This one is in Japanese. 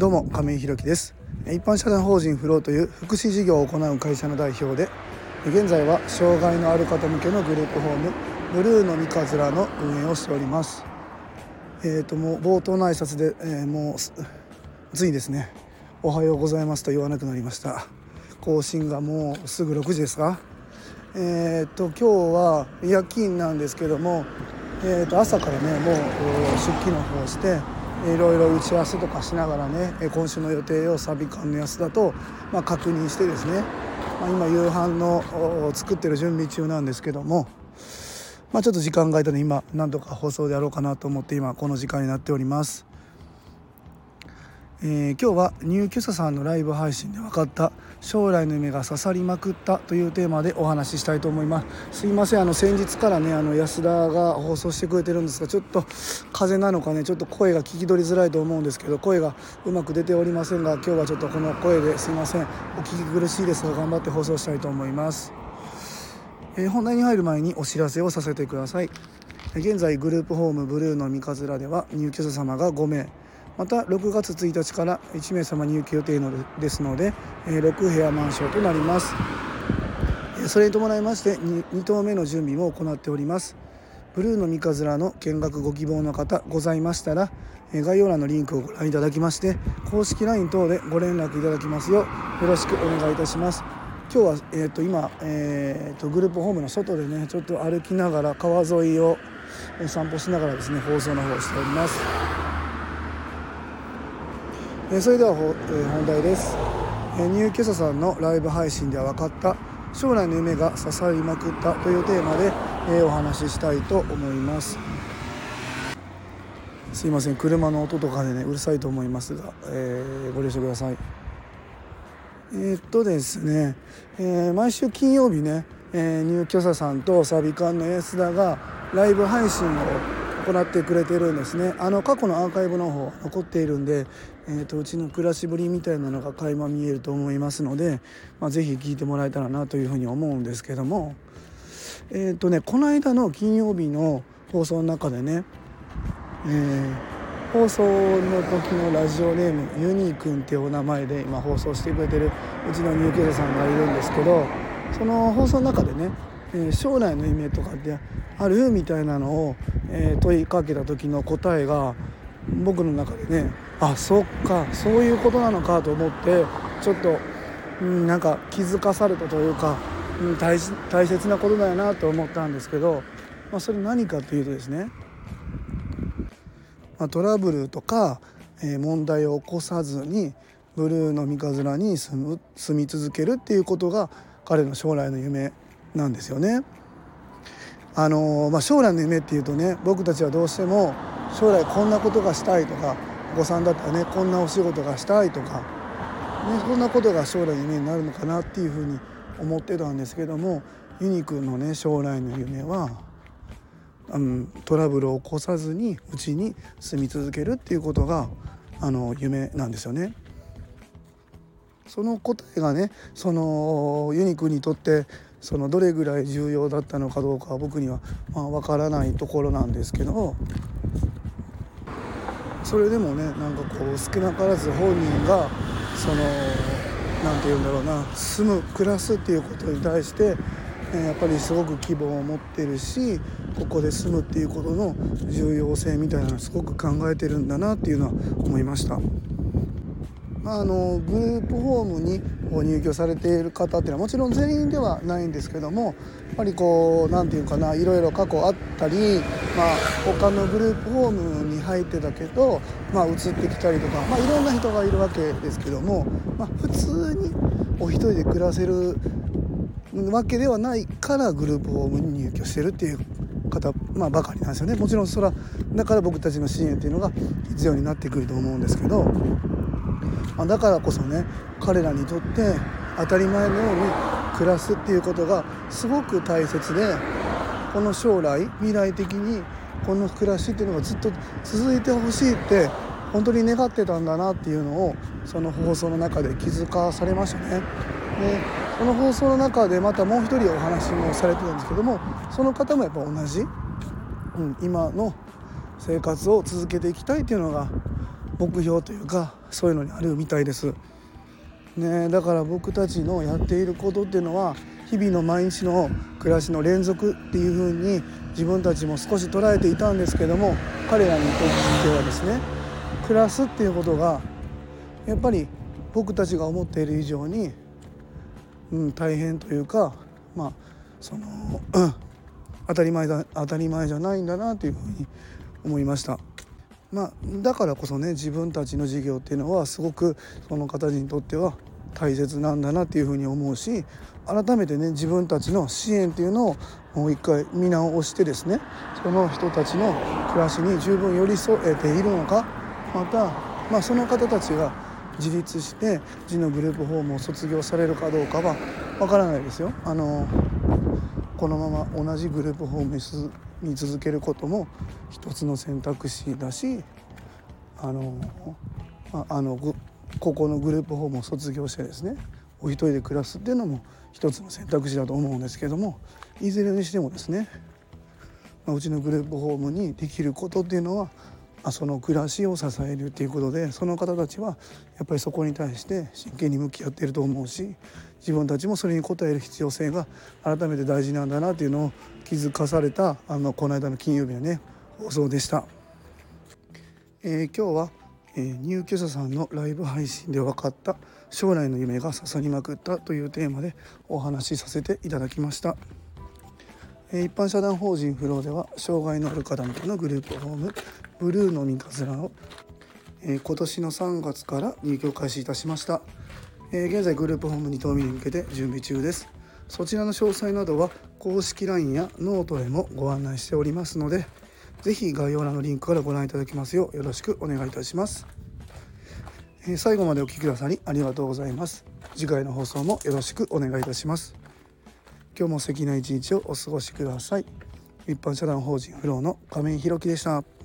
どうも亀井弘樹です。一般社団法人フローという福祉事業を行う会社の代表で現在は障害のある方向けのグループホームブルーの三日面の運営をしております。えーともう冒頭の挨拶で、えー、もうついですね。おはようございますと言わなくなりました。更新がもうすぐ6時ですか。えーと今日は夜勤なんですけどもえー、と朝からねもう出勤の方をしていろいろ打ち合わせとかしながらね今週の予定をサビ館のやつだと、まあ、確認してですね、まあ、今夕飯の作ってる準備中なんですけども、まあ、ちょっと時間が空いたので今何とか放送でやろうかなと思って今この時間になっております。えー、今日は入居者さんのライブ配信で分かった将来の夢が刺さりまくったというテーマでお話ししたいと思います。すいませんあの先日からねあの安田が放送してくれてるんですがちょっと風邪なのかねちょっと声が聞き取りづらいと思うんですけど声がうまく出ておりませんが今日はちょっとこの声ですいません。お聞き苦しいですが頑張って放送したいと思います、えー、本題に入る前にお知らせをさせてください。現在グループホームブルーの三日面では入居者様が5名また6月1日から1名様入居予定のですのでえ6部屋満床となります。それに伴いまして 2, 2棟目の準備も行っております。ブルーの三日面の見学ご希望の方ございましたら概要欄のリンクをご覧いただきまして公式 LINE 等でご連絡いただきますようよろしくお願いいたします。今日は、えーと、今、えーと、とグループホームの外でねちょっと歩きながら川沿いを散歩しながらですね放送の方をしております。えそれではえ本題です。え入居者さんのライブ配信では分かった将来の夢が刺さりまくったというテーマでえお話ししたいと思います。すいません車の音とかでねうるさいと思いますが、えー、ご了承ください。えー、っとですね、えー、毎週金曜日ね、え入居者さんとサビ館の安田がライブ配信を行ってくれてるんですね。あの過去のアーカイブの方残っているんで、えーと、うちの暮らしぶりみたいなのが垣間見えると思いますので、まあ、ぜひ聞いてもらえたらなというふうに思うんですけども。えっ、ー、とねこの間の金曜日の放送の中でね、えー、放送の時のラジオネームユニーくんっていうお名前で今放送してくれてるうちの入居者さんがいるんですけどその放送の中でね、え、将来の夢とかってある？みたいなのを、え、問いかけた時の答えが僕の中でねあそっかそういうことなのかと思ってちょっと、うん、なんか気づかされたというか、うん、大大切なことだよなと思ったんですけど、まあ、それ何かというとですね、まあ、トラブルとか、えー、問題を起こさずにブルーの三日面に住む住み続けるっていうことが彼の将来の夢なんですよね。あのまあ、将来の夢っていうとね僕たちはどうしても将来こんなことがしたいとかお子さんだったらねこんなお仕事がしたいとか、ね、そんなことが将来夢になるのかなっていうふうに思ってたんですけどもユニくんのね将来の夢は、うん、トラブルを起こさずにうちに住み続けるっていうことがあの夢なんですよね。その答えがねそのユニくんにとってそのどれぐらい重要だったのかどうかは僕にはまあ分からないところなんですけどそれでもねなんかこう少なからず本人がその何て言うんだろうな住む暮らすっていうことに対して、やっぱりすごく希望を持ってるしここで住むっていうことの重要性みたいなのをすごく考えてるんだなっていうのは思いました。あのグループホームに入居されている方っていうのはもちろん全員ではないんですけどもやっぱりこう何て言うかないろいろ過去あったり、まあ、他のグループホームに入ってたけど、まあ、移ってきたりとか、まあ、いろんな人がいるわけですけども、まあ、普通にお一人で暮らせるわけではないからグループホームに入居してるっていう方、まあ、ばかりなんですよねもちろんそれはだから僕たちの支援っていうのが必要になってくると思うんですけど。ま、だからこそね彼らにとって当たり前のように暮らすっていうことがすごく大切でこの将来未来的にこの暮らしっていうのがずっと続いてほしいって本当に願ってたんだなっていうのをその放送の中で気づかされましたね。でその放送の中でまたもう一人お話もされてたんですけどもその方もやっぱ同じ、うん、今の生活を続けていきたいっていうのが目標というかそういうのにあるみたいです。ね、だから僕たちのやっていることっていうのは日々の毎日の暮らしの連続っていう風に自分たちも少し捉えていたんですけども彼らにとってはですね暮らすっていうことがやっぱり僕たちが思っている以上に、うん、大変というかまあその、うん、当たり前だ当たり前じゃないんだなというふうに思いました。まあ、だからこそね自分たちの事業っていうのはすごくその方にとっては大切なんだなっていうふうに思うし改めてね自分たちの支援っていうのをもう一回見直してですねその人たちの暮らしに十分寄り添えているのかまた、まあ、その方たちが自立して自のグループホームを卒業されるかどうかはわからないですよ。あのこのまま同じグループホームに見続けることも一つの選択肢だしあのあのここのグループホームを卒業してですねお一人で暮らすっていうのも一つの選択肢だと思うんですけどもいずれにしてもですね、ま、うちのグループホームにできることっていうのはその暮らしを支えるっていうことでその方たちはやっぱりそこに対して真剣に向き合っていると思うし自分たちもそれに応える必要性が改めて大事なんだなっていうのを気づかされたあのこの間の金曜日のね放送でした。えー、今日は、えー、入居者さんのライブ配信で分かった将来の夢が刺さりまくったというテーマでお話しさせていただきました。一般社団法人フローでは障害のある方向けのグループホームブルーの三日面を、えー、今年の3月から入居開始いたしました、えー、現在グループホーム2棟目に向けて準備中です。そちらの詳細などは公式 LINE やノートへもご案内しておりますので是非概要欄のリンクからご覧いただきますようよろしくお願いいたします、えー、最後までお聴きくださりありがとうございます。次回の放送もよろしくお願いいたします。今日も素敵な一日をお過ごしください。一般社団法人フローの亀井宏樹でした。